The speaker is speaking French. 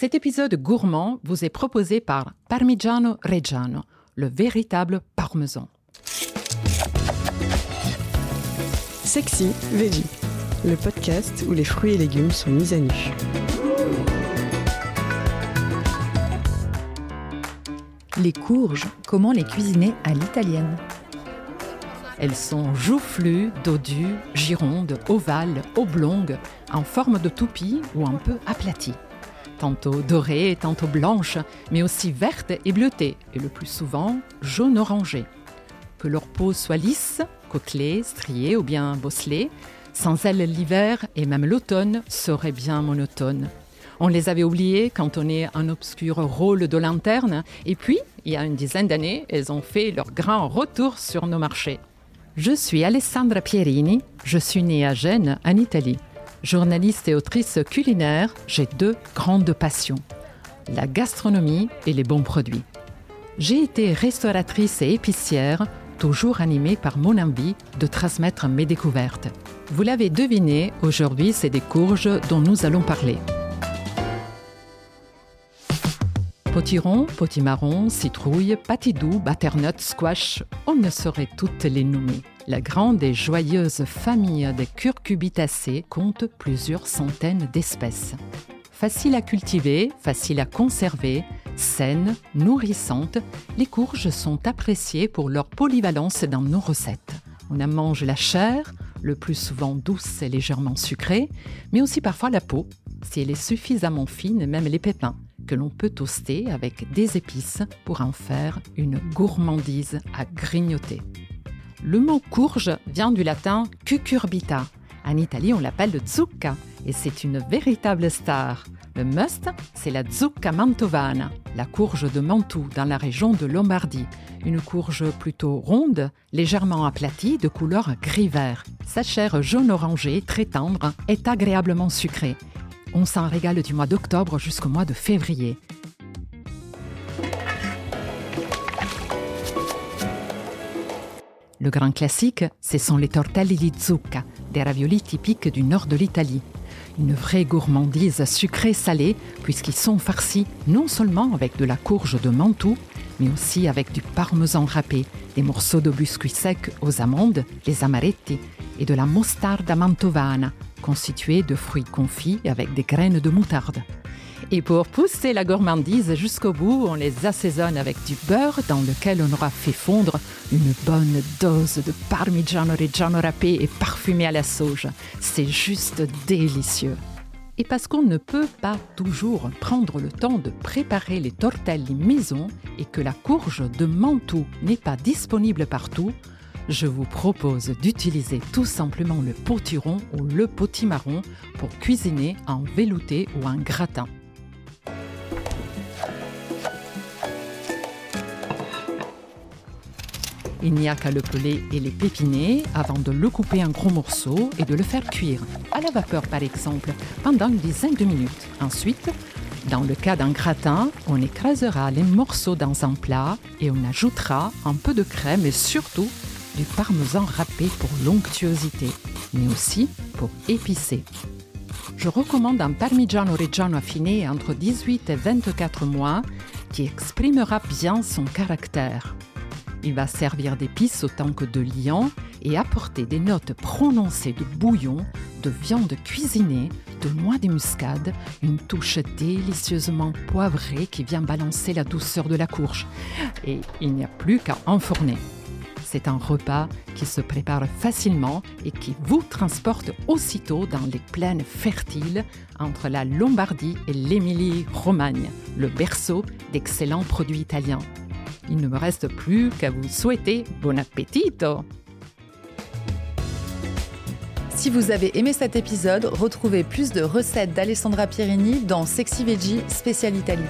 Cet épisode gourmand vous est proposé par Parmigiano Reggiano, le véritable parmesan. Sexy Veggie, le podcast où les fruits et légumes sont mis à nu. Les courges, comment les cuisiner à l'italienne? Elles sont joufflues, dodues, girondes, ovales, oblongues, en forme de toupie ou un peu aplaties. Tantôt dorées, tantôt blanches, mais aussi vertes et bleutées, et le plus souvent jaune-orangé. Que leur peau soit lisse, côtelée, striée ou bien bosselée, sans elles l'hiver et même l'automne serait bien monotone. On les avait oubliées quand on est un obscur rôle de lanterne, et puis, il y a une dizaine d'années, elles ont fait leur grand retour sur nos marchés. Je suis Alessandra Pierini, je suis née à Gênes, en Italie. Journaliste et autrice culinaire, j'ai deux grandes passions, la gastronomie et les bons produits. J'ai été restauratrice et épicière, toujours animée par mon envie de transmettre mes découvertes. Vous l'avez deviné, aujourd'hui c'est des courges dont nous allons parler. Potiron, potimarron, citrouille, patidou, butternut, squash, on ne saurait toutes les nommer. La grande et joyeuse famille des curcubitacées compte plusieurs centaines d'espèces. Facile à cultiver, facile à conserver, saines, nourrissantes, les courges sont appréciées pour leur polyvalence dans nos recettes. On en mange la chair, le plus souvent douce et légèrement sucrée, mais aussi parfois la peau, si elle est suffisamment fine, même les pépins que l'on peut toaster avec des épices pour en faire une gourmandise à grignoter. Le mot courge vient du latin cucurbita. En Italie, on l'appelle le zucca et c'est une véritable star. Le must, c'est la zucca mantovana, la courge de Mantoue dans la région de Lombardie. Une courge plutôt ronde, légèrement aplatie, de couleur gris-vert. Sa chair jaune-orangée, très tendre, est agréablement sucrée. On s'en régale du mois d'octobre jusqu'au mois de février. Le grand classique, ce sont les tortelli di zucca, des raviolis typiques du nord de l'Italie. Une vraie gourmandise sucrée-salée, puisqu'ils sont farcis non seulement avec de la courge de Mantoue, mais aussi avec du parmesan râpé, des morceaux de biscuits secs aux amandes, les amaretti, et de la mostarda mantovana, constituée de fruits confits avec des graines de moutarde. Et pour pousser la gourmandise jusqu'au bout, on les assaisonne avec du beurre dans lequel on aura fait fondre une bonne dose de parmigiano reggiano râpé et parfumé à la sauge. C'est juste délicieux. Et parce qu'on ne peut pas toujours prendre le temps de préparer les tortelli maison et que la courge de Mantoue n'est pas disponible partout, je vous propose d'utiliser tout simplement le potiron ou le potimarron pour cuisiner en velouté ou en gratin. Il n'y a qu'à le peler et les pépiner avant de le couper en gros morceaux et de le faire cuire, à la vapeur par exemple, pendant une dizaine de minutes. Ensuite, dans le cas d'un gratin, on écrasera les morceaux dans un plat et on ajoutera un peu de crème et surtout du parmesan râpé pour l'onctuosité, mais aussi pour épicer. Je recommande un Parmigiano Reggiano affiné entre 18 et 24 mois qui exprimera bien son caractère. Il va servir d'épice autant que de liant et apporter des notes prononcées de bouillon, de viande cuisinée, de noix de muscade, une touche délicieusement poivrée qui vient balancer la douceur de la courge. Et il n'y a plus qu'à enfourner. C'est un repas qui se prépare facilement et qui vous transporte aussitôt dans les plaines fertiles entre la Lombardie et l'Émilie-Romagne, le berceau d'excellents produits italiens. Il ne me reste plus qu'à vous souhaiter bon appetito Si vous avez aimé cet épisode, retrouvez plus de recettes d'Alessandra Pierini dans Sexy Veggie Spécial Italie.